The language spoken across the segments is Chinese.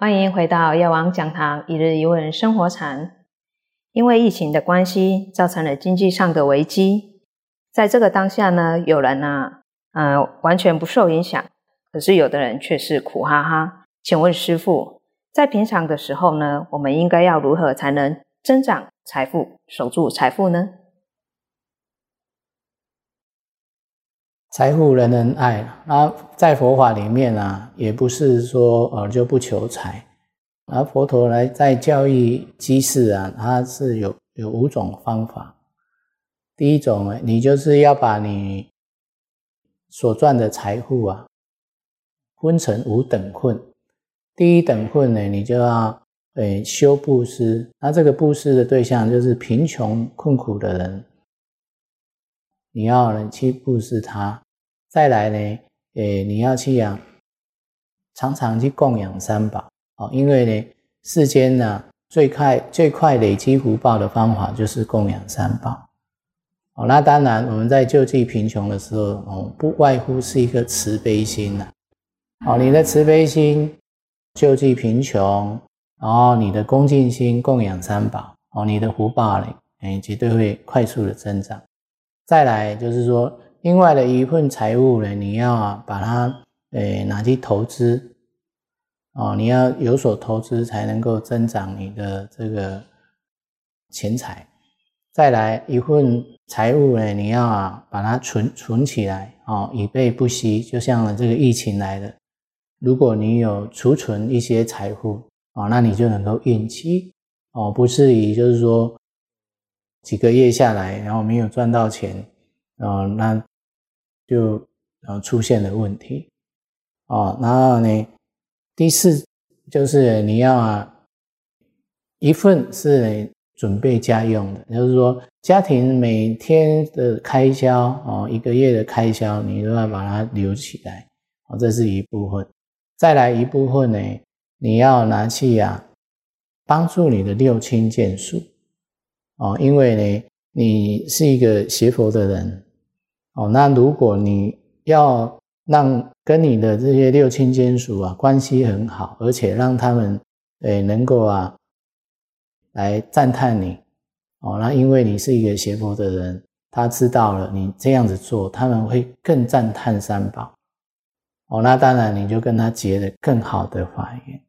欢迎回到药王讲堂一日一问生活禅。因为疫情的关系，造成了经济上的危机。在这个当下呢，有人呢，呃，完全不受影响，可是有的人却是苦哈哈。请问师傅，在平常的时候呢，我们应该要如何才能增长财富、守住财富呢？财富人人爱，那在佛法里面啊，也不是说呃就不求财，而佛陀来在教育居士啊，他是有有五种方法。第一种呢，你就是要把你所赚的财富啊，分成五等份。第一等份呢，你就要诶修布施，那这个布施的对象就是贫穷困苦的人。你要呢去布施他，再来呢，诶，你要去养，常常去供养三宝哦，因为呢，世间呢最快最快累积福报的方法就是供养三宝哦。那当然，我们在救济贫穷的时候哦，不外乎是一个慈悲心呐。哦，你的慈悲心救济贫穷，然后你的恭敬心供养三宝哦，你的福报呢，哎，绝对会快速的增长。再来就是说，另外的一份财物呢，你要啊把它诶拿去投资哦，你要有所投资才能够增长你的这个钱财。再来一份财务呢，你要啊把它存存起来哦，以备不时。就像这个疫情来的，如果你有储存一些财富哦，那你就能够应急哦，不至于就是说。几个月下来，然后没有赚到钱，啊，那就呃出现了问题，哦，然后呢，第四就是你要啊，一份是准备家用的，就是说家庭每天的开销哦，一个月的开销，你都要把它留起来，哦，这是一部分，再来一部分呢，你要拿去呀，帮助你的六亲眷属。哦，因为呢，你是一个学佛的人，哦，那如果你要让跟你的这些六亲眷属啊关系很好，而且让他们诶能够啊来赞叹你，哦，那因为你是一个邪佛的人，他知道了你这样子做，他们会更赞叹三宝，哦，那当然你就跟他结了更好的法缘，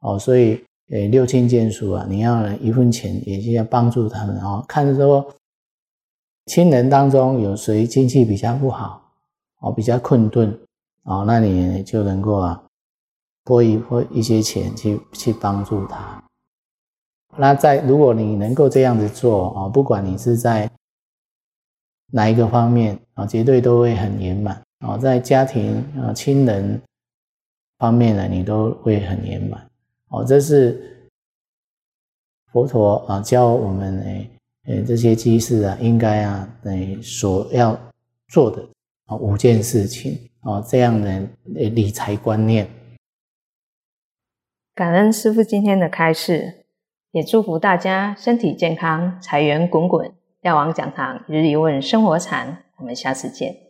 哦，所以。诶，六亲眷属啊，你要一分钱，也是要帮助他们哦。看说亲人当中有谁经济比较不好哦，比较困顿哦，那你就能够啊拨一拨一些钱去去帮助他。那在如果你能够这样子做啊，不管你是在哪一个方面啊，绝对都会很圆满哦。在家庭啊、亲人方面呢，你都会很圆满。哦，这是佛陀啊教我们诶呃这些机事啊，应该啊诶所要做的啊五件事情啊，这样的理财观念。感恩师父今天的开示，也祝福大家身体健康，财源滚滚。药王讲堂日日一问生活禅，我们下次见。